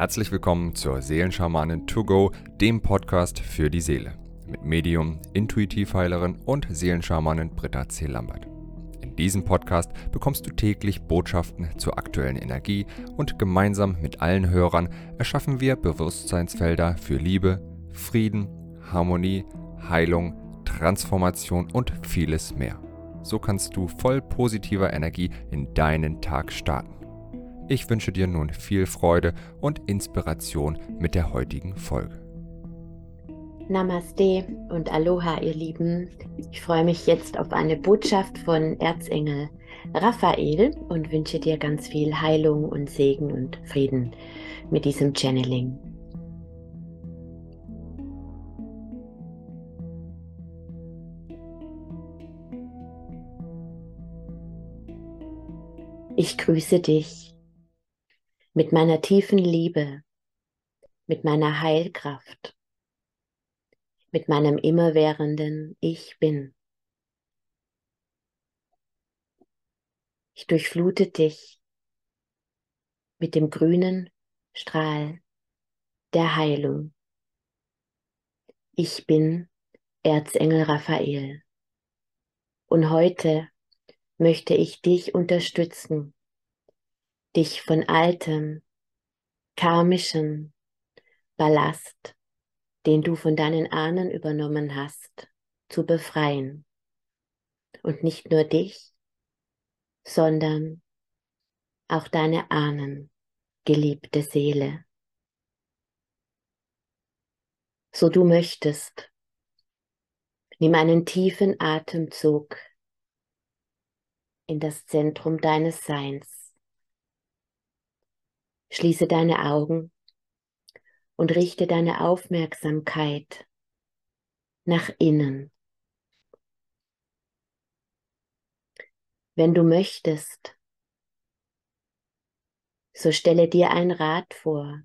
Herzlich willkommen zur Seelenschamanin To Go, dem Podcast für die Seele. Mit Medium, Intuitivheilerin und Seelenschamanin Britta C. Lambert. In diesem Podcast bekommst du täglich Botschaften zur aktuellen Energie und gemeinsam mit allen Hörern erschaffen wir Bewusstseinsfelder für Liebe, Frieden, Harmonie, Heilung, Transformation und vieles mehr. So kannst du voll positiver Energie in deinen Tag starten. Ich wünsche dir nun viel Freude und Inspiration mit der heutigen Folge. Namaste und Aloha, ihr Lieben. Ich freue mich jetzt auf eine Botschaft von Erzengel Raphael und wünsche dir ganz viel Heilung und Segen und Frieden mit diesem Channeling. Ich grüße dich mit meiner tiefen Liebe, mit meiner Heilkraft, mit meinem immerwährenden Ich bin. Ich durchflute dich mit dem grünen Strahl der Heilung. Ich bin Erzengel Raphael. Und heute möchte ich dich unterstützen, dich von altem, karmischen Ballast, den du von deinen Ahnen übernommen hast, zu befreien. Und nicht nur dich, sondern auch deine Ahnen, geliebte Seele. So du möchtest, nimm einen tiefen Atemzug in das Zentrum deines Seins. Schließe deine Augen und richte deine Aufmerksamkeit nach innen. Wenn du möchtest, so stelle dir ein Rad vor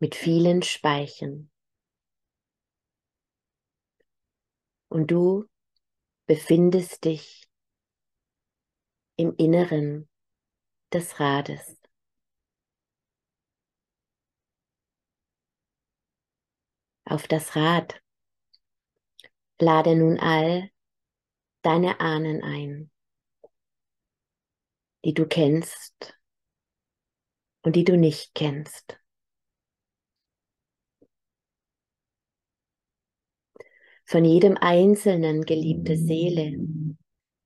mit vielen Speichen. Und du befindest dich im Inneren des Rades. Auf das Rad lade nun all deine Ahnen ein, die du kennst und die du nicht kennst. Von jedem einzelnen geliebte Seele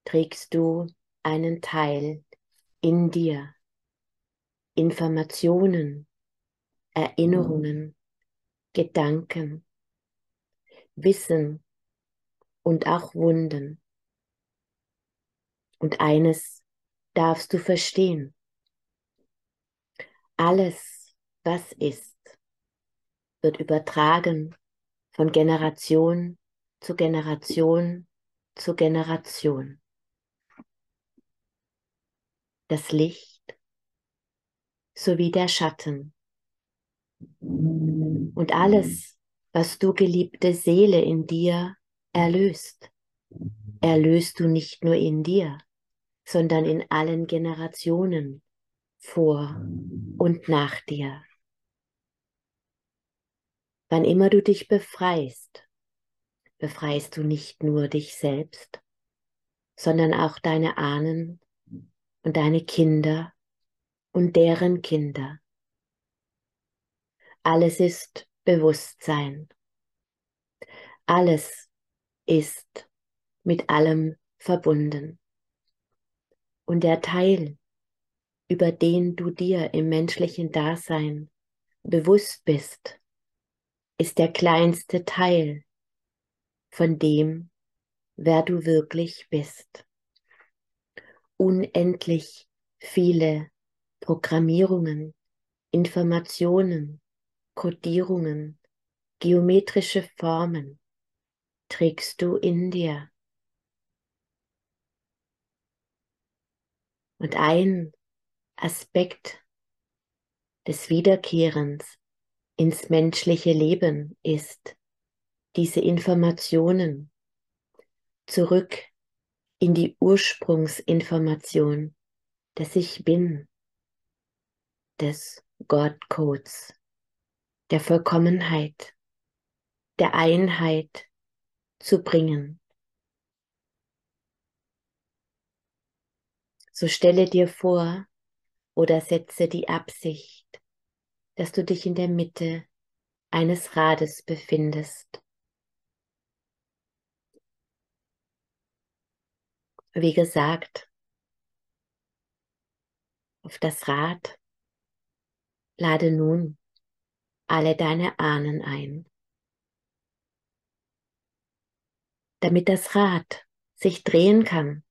trägst du einen Teil in dir. Informationen, Erinnerungen, Gedanken, Wissen und auch Wunden. Und eines darfst du verstehen. Alles, was ist, wird übertragen von Generation zu Generation zu Generation. Das Licht sowie der Schatten. Und alles, was du geliebte Seele in dir erlöst, erlöst du nicht nur in dir, sondern in allen Generationen vor und nach dir. Wann immer du dich befreist befreist du nicht nur dich selbst, sondern auch deine Ahnen und deine Kinder und deren Kinder. Alles ist Bewusstsein. Alles ist mit allem verbunden. Und der Teil, über den du dir im menschlichen Dasein bewusst bist, ist der kleinste Teil von dem, wer du wirklich bist. Unendlich viele Programmierungen, Informationen, Kodierungen, geometrische Formen trägst du in dir. Und ein Aspekt des Wiederkehrens ins menschliche Leben ist, diese Informationen zurück in die Ursprungsinformation, dass ich bin, des God-Codes, der Vollkommenheit, der Einheit zu bringen. So stelle dir vor oder setze die Absicht, dass du dich in der Mitte eines Rades befindest. Wie gesagt, auf das Rad lade nun alle deine Ahnen ein. Damit das Rad sich drehen kann,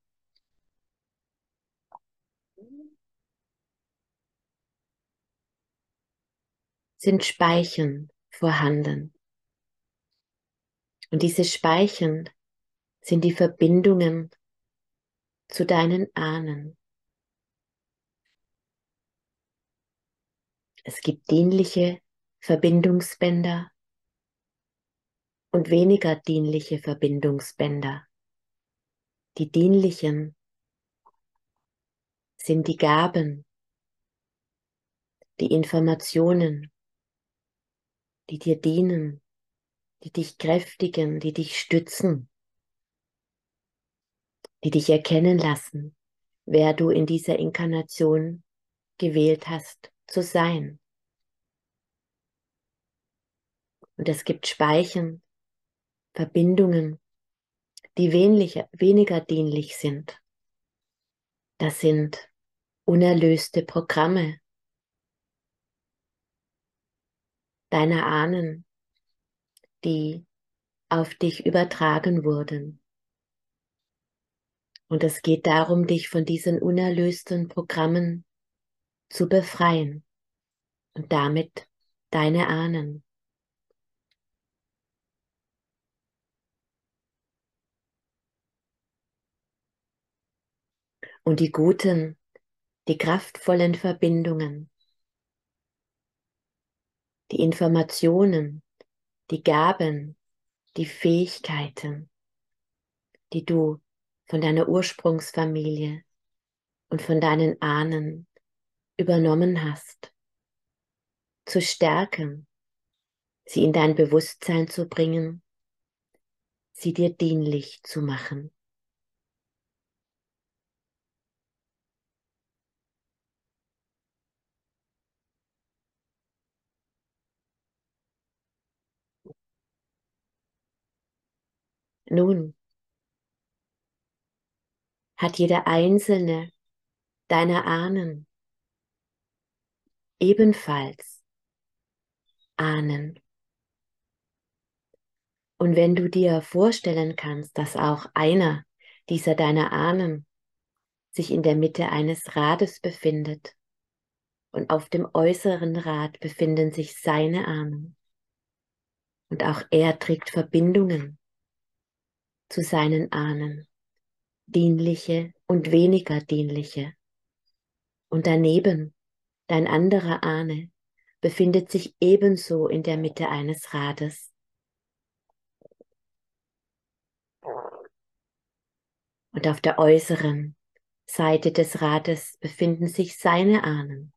sind Speichen vorhanden. Und diese Speichen sind die Verbindungen zu deinen Ahnen. Es gibt dienliche Verbindungsbänder und weniger dienliche Verbindungsbänder. Die dienlichen sind die Gaben, die Informationen, die dir dienen, die dich kräftigen, die dich stützen, die dich erkennen lassen, wer du in dieser Inkarnation gewählt hast zu sein. Und es gibt Speichen, Verbindungen, die weniger, weniger dienlich sind. Das sind unerlöste Programme deiner Ahnen, die auf dich übertragen wurden. Und es geht darum, dich von diesen unerlösten Programmen zu befreien und damit deine Ahnen. Und die guten, die kraftvollen Verbindungen, die Informationen, die Gaben, die Fähigkeiten, die du von deiner Ursprungsfamilie und von deinen Ahnen übernommen hast, zu stärken, sie in dein Bewusstsein zu bringen, sie dir dienlich zu machen. Nun hat jeder einzelne deiner Ahnen ebenfalls Ahnen. Und wenn du dir vorstellen kannst, dass auch einer dieser deiner Ahnen sich in der Mitte eines Rades befindet und auf dem äußeren Rad befinden sich seine Ahnen und auch er trägt Verbindungen zu seinen Ahnen, dienliche und weniger dienliche. Und daneben, dein anderer Ahne, befindet sich ebenso in der Mitte eines Rades. Und auf der äußeren Seite des Rades befinden sich seine Ahnen,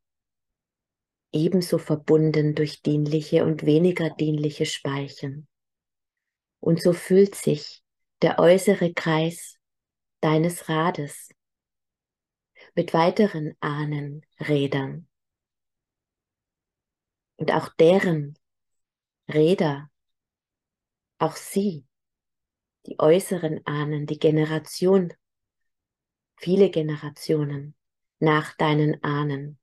ebenso verbunden durch dienliche und weniger dienliche Speichen. Und so fühlt sich der äußere Kreis deines Rades. Mit weiteren Ahnenrädern. Und auch deren Räder, auch sie, die äußeren Ahnen, die Generation, viele Generationen nach deinen Ahnen,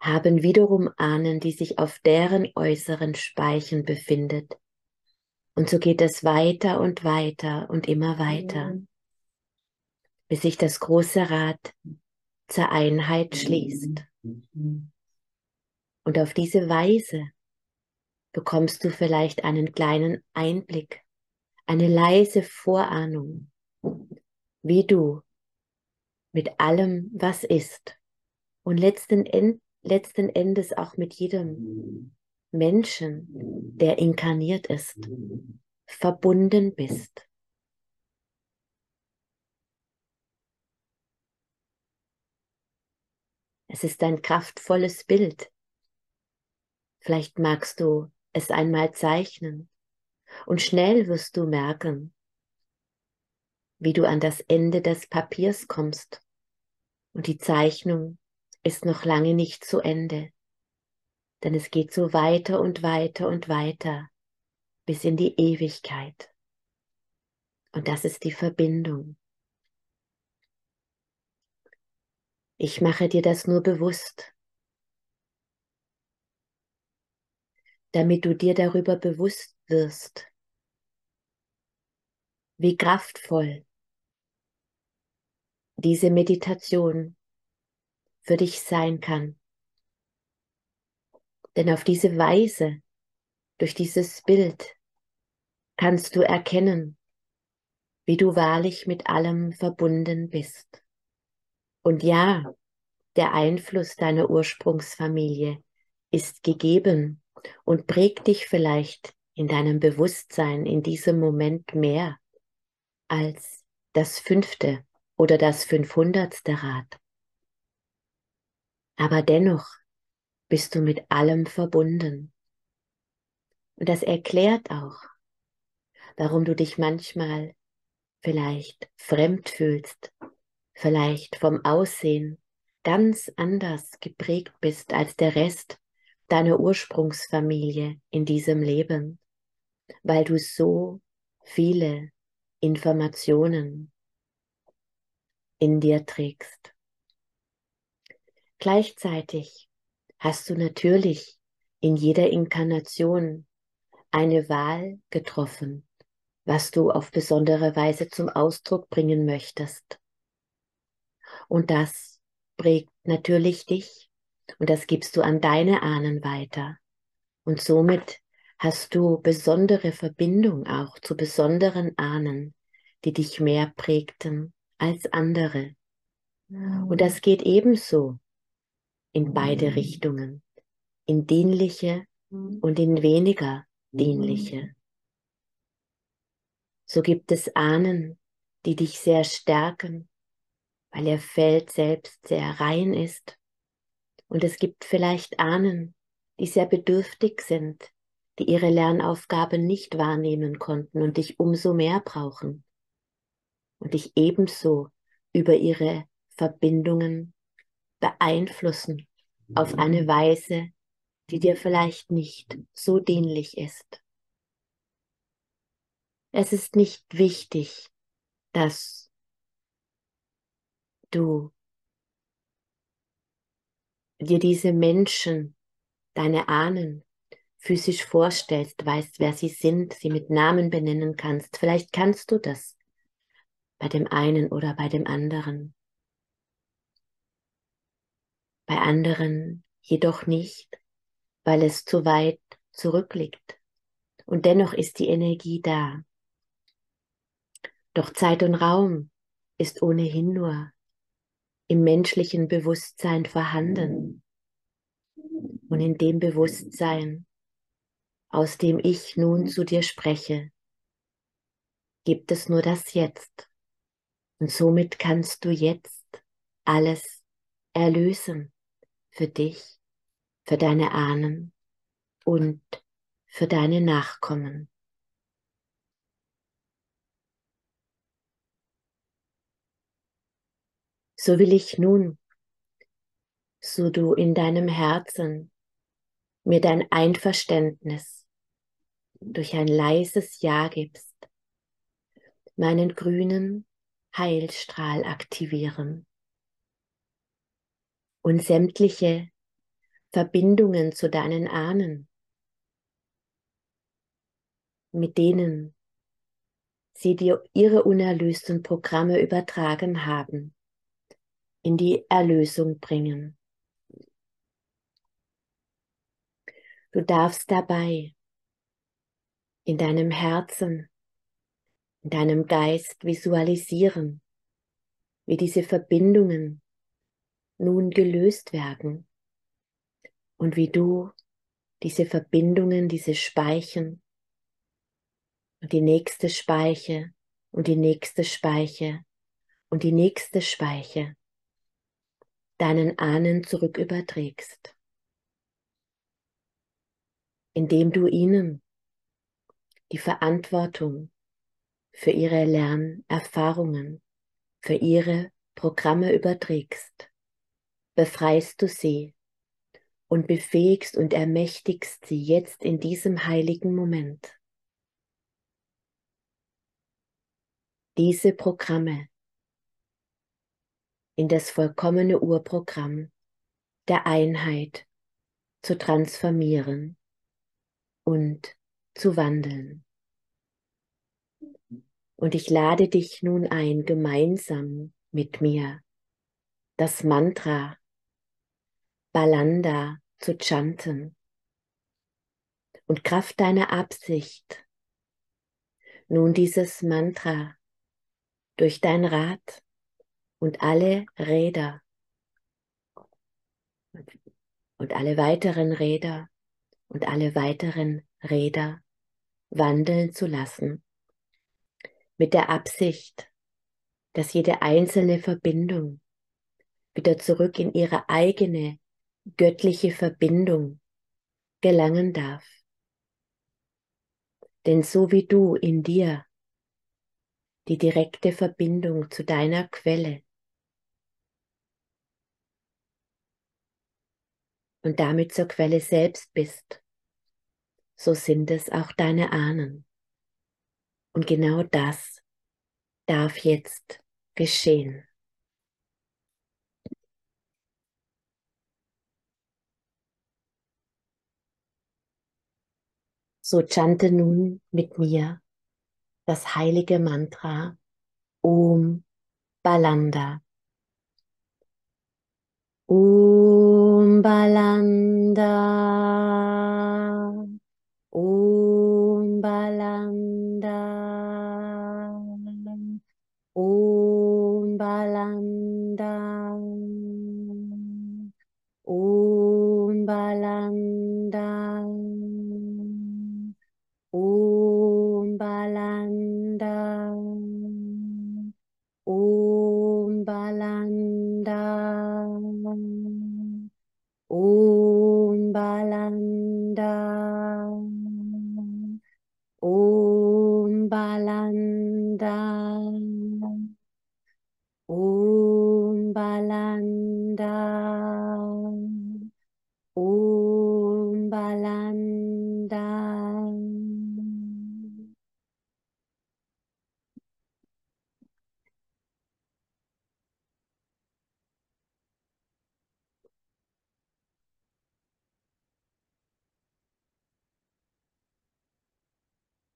haben wiederum Ahnen, die sich auf deren äußeren Speichen befindet, und so geht es weiter und weiter und immer weiter, bis sich das große Rad zur Einheit schließt. Und auf diese Weise bekommst du vielleicht einen kleinen Einblick, eine leise Vorahnung, wie du mit allem, was ist und letzten, End, letzten Endes auch mit jedem Menschen, der inkarniert ist, verbunden bist. Es ist ein kraftvolles Bild. Vielleicht magst du es einmal zeichnen und schnell wirst du merken, wie du an das Ende des Papiers kommst und die Zeichnung ist noch lange nicht zu Ende, denn es geht so weiter und weiter und weiter bis in die Ewigkeit. Und das ist die Verbindung. Ich mache dir das nur bewusst, damit du dir darüber bewusst wirst, wie kraftvoll diese Meditation für dich sein kann. Denn auf diese Weise, durch dieses Bild, kannst du erkennen, wie du wahrlich mit allem verbunden bist. Und ja, der Einfluss deiner Ursprungsfamilie ist gegeben und prägt dich vielleicht in deinem Bewusstsein in diesem Moment mehr als das fünfte oder das fünfhundertste Rad. Aber dennoch bist du mit allem verbunden. Und das erklärt auch, warum du dich manchmal vielleicht fremd fühlst, vielleicht vom Aussehen ganz anders geprägt bist als der Rest deiner Ursprungsfamilie in diesem Leben, weil du so viele Informationen in dir trägst. Gleichzeitig hast du natürlich in jeder Inkarnation eine Wahl getroffen, was du auf besondere Weise zum Ausdruck bringen möchtest. Und das prägt natürlich dich und das gibst du an deine Ahnen weiter. Und somit hast du besondere Verbindung auch zu besonderen Ahnen, die dich mehr prägten als andere. Und das geht ebenso in beide Richtungen, in dienliche und in weniger dienliche. So gibt es Ahnen, die dich sehr stärken, weil ihr Feld selbst sehr rein ist. Und es gibt vielleicht Ahnen, die sehr bedürftig sind, die ihre Lernaufgabe nicht wahrnehmen konnten und dich umso mehr brauchen und dich ebenso über ihre Verbindungen beeinflussen auf eine Weise, die dir vielleicht nicht so dienlich ist. Es ist nicht wichtig, dass du dir diese Menschen, deine Ahnen, physisch vorstellst, weißt, wer sie sind, sie mit Namen benennen kannst. Vielleicht kannst du das bei dem einen oder bei dem anderen. Bei anderen jedoch nicht, weil es zu weit zurückliegt. Und dennoch ist die Energie da. Doch Zeit und Raum ist ohnehin nur im menschlichen Bewusstsein vorhanden. Und in dem Bewusstsein, aus dem ich nun zu dir spreche, gibt es nur das Jetzt. Und somit kannst du jetzt alles erlösen für dich, für deine Ahnen und für deine Nachkommen. So will ich nun, so du in deinem Herzen mir dein Einverständnis durch ein leises Ja gibst, meinen grünen Heilstrahl aktivieren und sämtliche Verbindungen zu deinen Ahnen, mit denen sie dir ihre unerlösten Programme übertragen haben, in die Erlösung bringen. Du darfst dabei in deinem Herzen in deinem Geist visualisieren, wie diese Verbindungen nun gelöst werden. Und wie du diese Verbindungen, diese Speichen und die nächste Speiche und die nächste Speiche und die nächste Speiche deinen Ahnen zurücküberträgst, indem du ihnen die Verantwortung für ihre Lernerfahrungen, für ihre Programme überträgst, befreist du sie und befähigst und ermächtigst sie jetzt in diesem heiligen Moment. Diese Programme in das vollkommene Urprogramm der Einheit zu transformieren und zu wandeln. Und ich lade dich nun ein, gemeinsam mit mir das Mantra Balanda zu chanten und Kraft deiner Absicht. Nun dieses Mantra durch dein Rad und alle Räder und alle weiteren Räder und alle weiteren Räder wandeln zu lassen, mit der Absicht, dass jede einzelne Verbindung wieder zurück in ihre eigene göttliche Verbindung gelangen darf. Denn so wie du in dir die direkte Verbindung zu deiner Quelle und damit zur Quelle selbst bist, so sind es auch deine Ahnen. Und genau das darf jetzt geschehen. So chante nun mit mir das heilige Mantra Om Balanda. Om Balanda.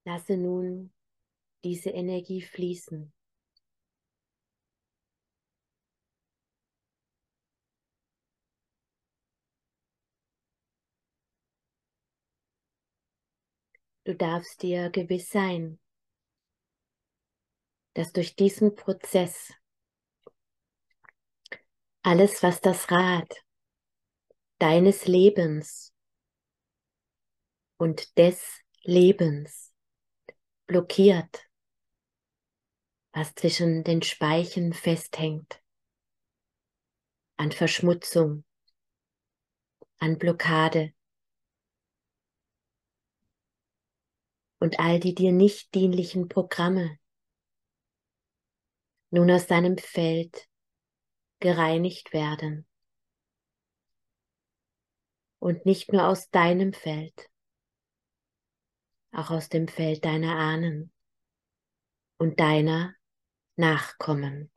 Lasse nun diese Energie fließen. Du darfst dir gewiss sein, dass durch diesen Prozess alles, was das Rad deines Lebens und des Lebens blockiert, was zwischen den Speichen festhängt, an Verschmutzung, an Blockade und all die dir nicht dienlichen Programme nun aus deinem Feld gereinigt werden. Und nicht nur aus deinem Feld, auch aus dem Feld deiner Ahnen und deiner Nachkommen.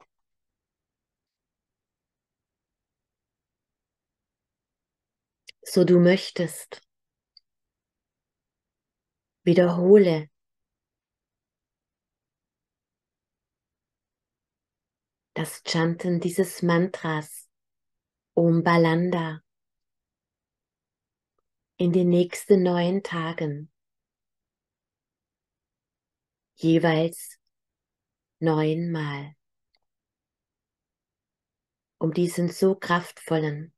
So du möchtest, wiederhole das Chanten dieses Mantras Om Balanda in den nächsten neun Tagen jeweils neunmal, um diesen so kraftvollen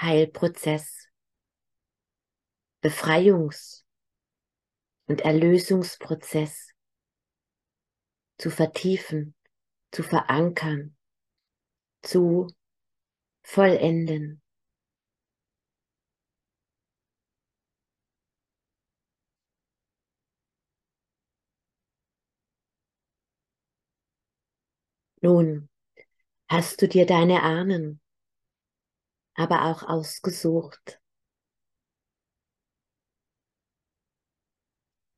Heilprozess, Befreiungs- und Erlösungsprozess zu vertiefen, zu verankern, zu vollenden. Nun hast du dir deine Ahnen aber auch ausgesucht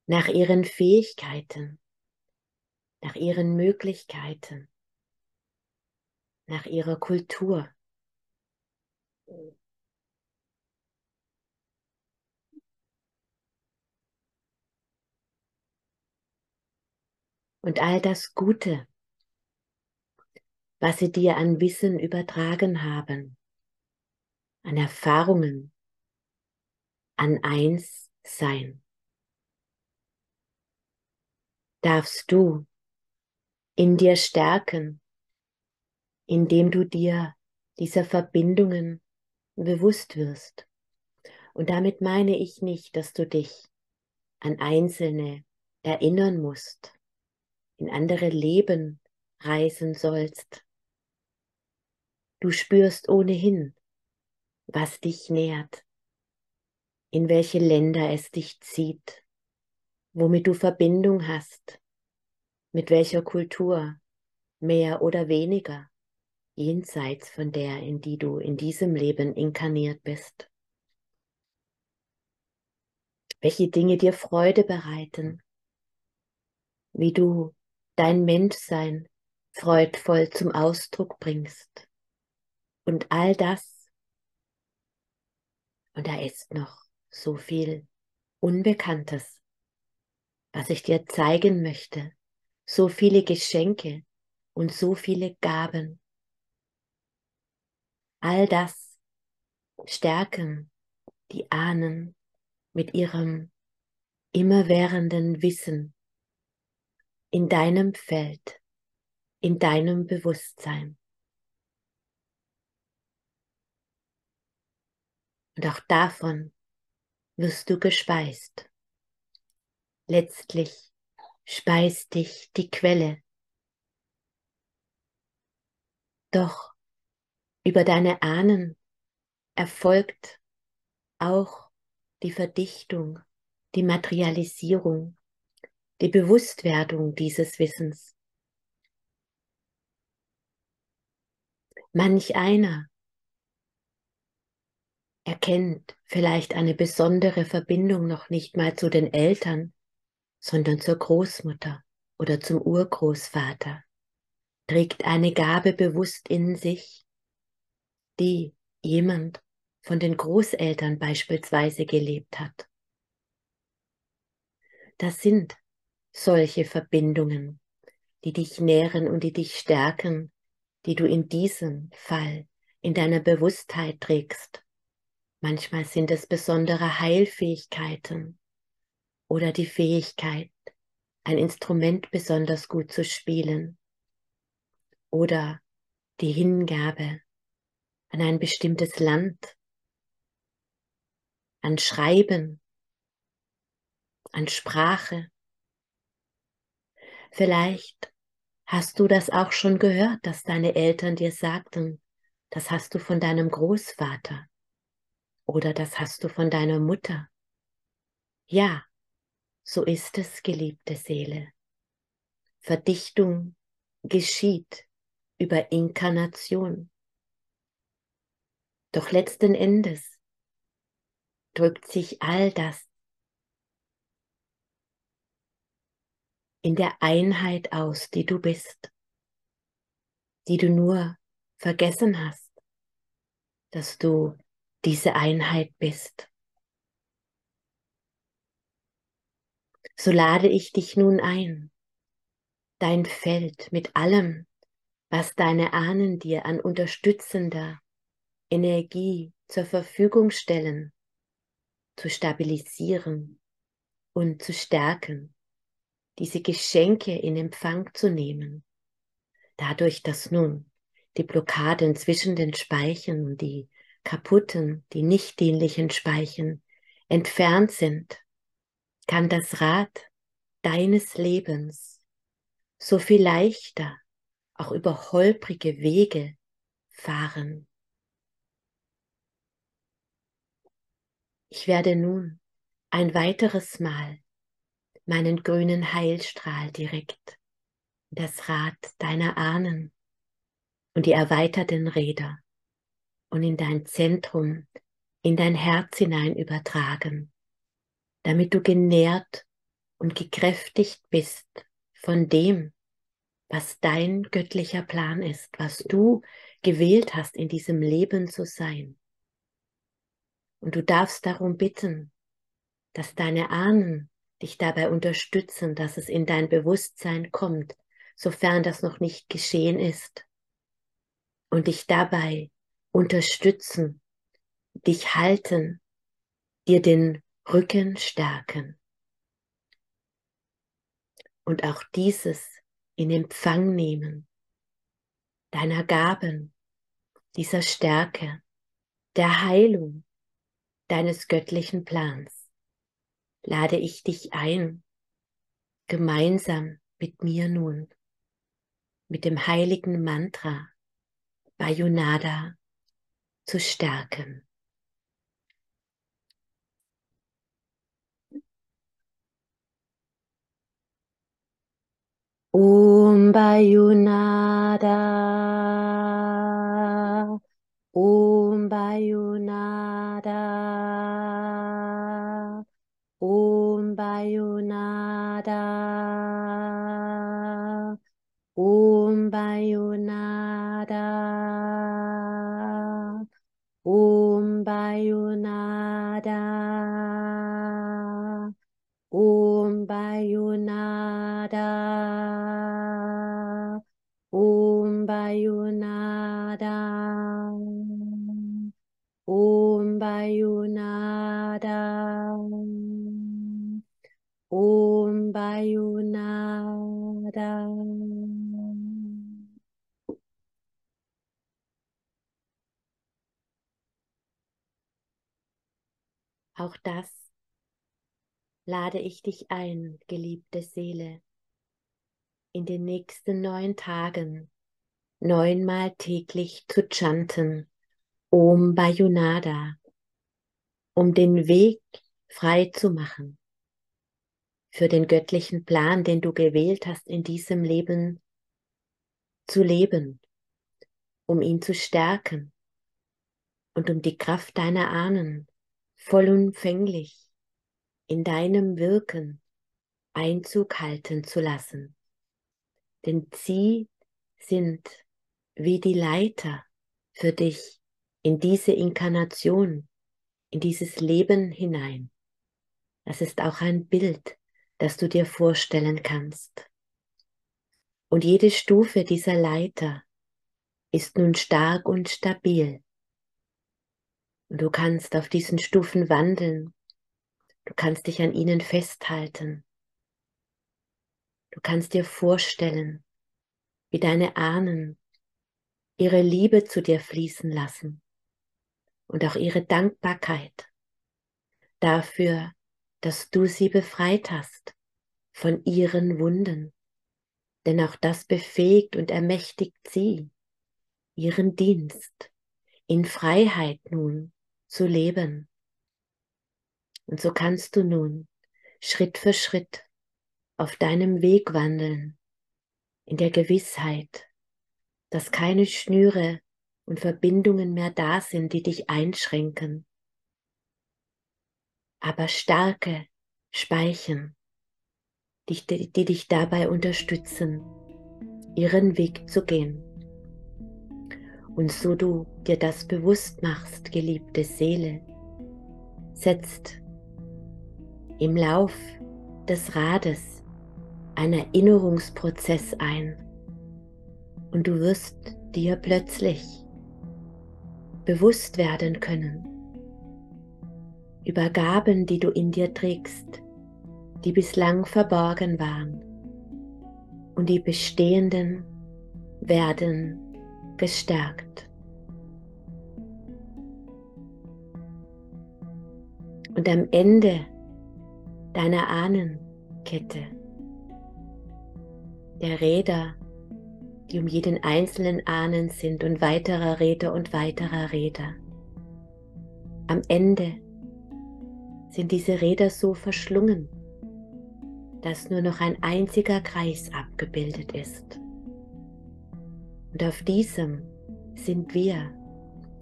nach ihren Fähigkeiten, nach ihren Möglichkeiten, nach ihrer Kultur. Und all das Gute, was sie dir an Wissen übertragen haben, an Erfahrungen, an Einssein. Darfst du in dir stärken, indem du dir dieser Verbindungen bewusst wirst. Und damit meine ich nicht, dass du dich an Einzelne erinnern musst, in andere Leben reisen sollst. Du spürst ohnehin, was dich nährt, in welche Länder es dich zieht, womit du Verbindung hast, mit welcher Kultur, mehr oder weniger, jenseits von der, in die du in diesem Leben inkarniert bist. Welche Dinge dir Freude bereiten, wie du dein Menschsein freudvoll zum Ausdruck bringst. Und all das, und da ist noch so viel Unbekanntes, was ich dir zeigen möchte, so viele Geschenke und so viele Gaben. All das stärken die Ahnen mit ihrem immerwährenden Wissen in deinem Feld, in deinem Bewusstsein. Und auch davon wirst du gespeist. Letztlich speist dich die Quelle. Doch über deine Ahnen erfolgt auch die Verdichtung, die Materialisierung, die Bewusstwerdung dieses Wissens. Manch einer erkennt vielleicht eine besondere Verbindung noch nicht mal zu den Eltern, sondern zur Großmutter oder zum Urgroßvater, trägt eine Gabe bewusst in sich, die jemand von den Großeltern beispielsweise gelebt hat. Das sind solche Verbindungen, die dich nähren und die dich stärken, die du in diesem Fall in deiner Bewusstheit trägst. Manchmal sind es besondere Heilfähigkeiten oder die Fähigkeit, ein Instrument besonders gut zu spielen oder die Hingabe an ein bestimmtes Land, an Schreiben, an Sprache. Vielleicht hast du das auch schon gehört, dass deine Eltern dir sagten, das hast du von deinem Großvater oder das hast du von deiner Mutter. Ja, so ist es, geliebte Seele. Verdichtung geschieht über Inkarnation. Doch letzten Endes drückt sich all das in der Einheit aus, die du bist, die du nur vergessen hast, dass du diese Einheit bist. So lade ich dich nun ein, dein Feld mit allem, was deine Ahnen dir an unterstützender Energie zur Verfügung stellen, zu stabilisieren und zu stärken, diese Geschenke in Empfang zu nehmen, dadurch, dass nun die Blockaden zwischen den Speichen und die kaputten, die nicht dienlichen Speichen entfernt sind, kann das Rad deines Lebens so viel leichter auch über holprige Wege fahren. Ich werde nun ein weiteres Mal meinen grünen Heilstrahl direkt in das Rad deiner Ahnen und die erweiterten Räder und in dein Zentrum, in dein Herz hinein übertragen, damit du genährt und gekräftigt bist von dem, was dein göttlicher Plan ist, was du gewählt hast, in diesem Leben zu sein. Und du darfst darum bitten, dass deine Ahnen dich dabei unterstützen, dass es in dein Bewusstsein kommt, sofern das noch nicht geschehen ist. Und dich dabei unterstützen, dich halten, dir den Rücken stärken. Und auch dieses in Empfang nehmen, deiner Gaben, dieser Stärke, der Heilung deines göttlichen Plans lade ich dich ein, gemeinsam mit mir nun, mit dem heiligen Mantra Bayonada zu stärken. Om Bayonada, Om Bayonada, Om Bayonada, ich dich ein, geliebte Seele, in den nächsten neun Tagen neunmal täglich zu chanten Om Bayonada, um den Weg frei zu machen. Für den göttlichen Plan, den du gewählt hast, in diesem Leben zu leben, um ihn zu stärken und um die Kraft deiner Ahnen vollumfänglich in deinem Wirken Einzug halten zu lassen. Denn sie sind wie die Leiter für dich in diese Inkarnation, in dieses Leben hinein. Das ist auch ein Bild, das du dir vorstellen kannst. Und jede Stufe dieser Leiter ist nun stark und stabil. Und du kannst auf diesen Stufen wandeln. Du kannst dich an ihnen festhalten. Du kannst dir vorstellen, wie deine Ahnen ihre Liebe zu dir fließen lassen und auch ihre Dankbarkeit dafür, dass du sie befreit hast von ihren Wunden. Denn auch das befähigt und ermächtigt sie, ihren Dienst in Freiheit nun zu leben. Und so kannst du nun Schritt für Schritt auf deinem Weg wandeln, in der Gewissheit, dass keine Schnüre und Verbindungen mehr da sind, die dich einschränken, aber starke Speichen, die, die dich dabei unterstützen, ihren Weg zu gehen. Und so du dir das bewusst machst, geliebte Seele, setzt im Lauf des Rades ein Erinnerungsprozess ein und du wirst dir plötzlich bewusst werden können über Gaben, die du in dir trägst, die bislang verborgen waren und die bestehenden werden gestärkt. Und am Ende deiner Ahnenkette, der Räder, die um jeden einzelnen Ahnen sind und weiterer Räder und weiterer Räder, am Ende sind diese Räder so verschlungen, dass nur noch ein einziger Kreis abgebildet ist. Und auf diesem sind wir,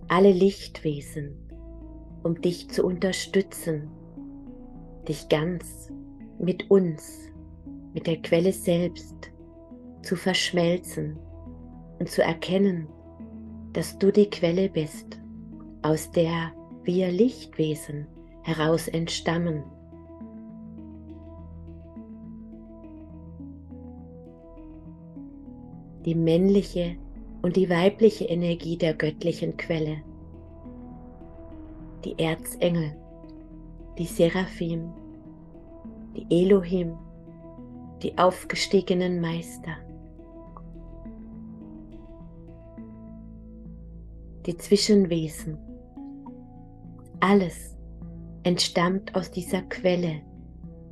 alle Lichtwesen, um dich zu unterstützen, dich ganz mit uns, mit der Quelle selbst zu verschmelzen und zu erkennen, dass du die Quelle bist, aus der wir Lichtwesen heraus entstammen. Die männliche und die weibliche Energie der göttlichen Quelle, die Erzengel, die Seraphim, die Elohim, die aufgestiegenen Meister, die Zwischenwesen, alles entstammt aus dieser Quelle,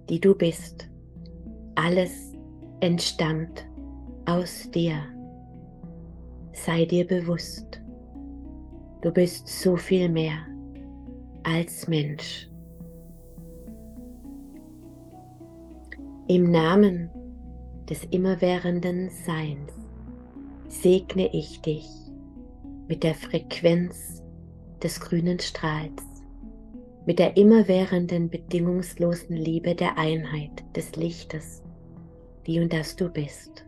die du bist. Alles entstammt aus dir. Sei dir bewusst, du bist so viel mehr als Mensch. Im Namen des immerwährenden Seins segne ich dich mit der Frequenz des grünen Strahls mit der immerwährenden, bedingungslosen Liebe der Einheit des Lichtes, die und das du bist.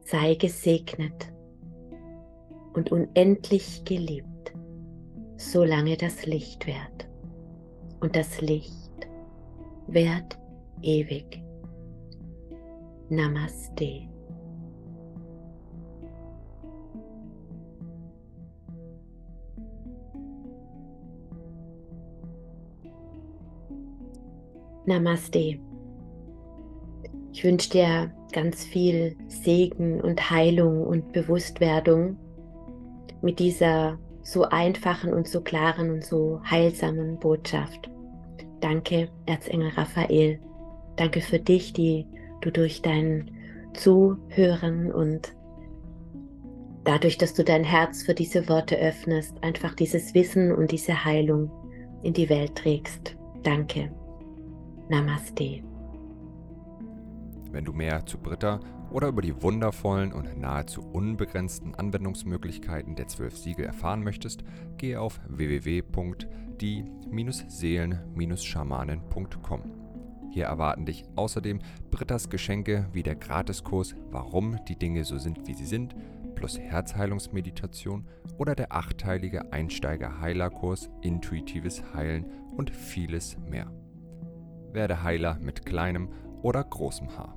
Sei gesegnet und unendlich geliebt, solange das Licht währt. Und das Licht währt ewig. Namaste. Namaste. Ich wünsche dir ganz viel Segen und Heilung und Bewusstwerdung mit dieser so einfachen und so klaren und so heilsamen Botschaft. Danke, Erzengel Raphael. Danke für dich, die du durch dein Zuhören und dadurch, dass du dein Herz für diese Worte öffnest, einfach dieses Wissen und diese Heilung in die Welt trägst. Danke. Namaste. Wenn du mehr zu Britta oder über die wundervollen und nahezu unbegrenzten Anwendungsmöglichkeiten der zwölf Siegel erfahren möchtest, gehe auf www.die-seelen-schamanen.com. Hier erwarten dich außerdem Brittas Geschenke wie der Gratiskurs Warum die Dinge so sind, wie sie sind, plus Herzheilungsmeditation oder der achteilige Einsteiger-Heilerkurs Intuitives Heilen und vieles mehr werde Heiler mit kleinem oder großem Haar.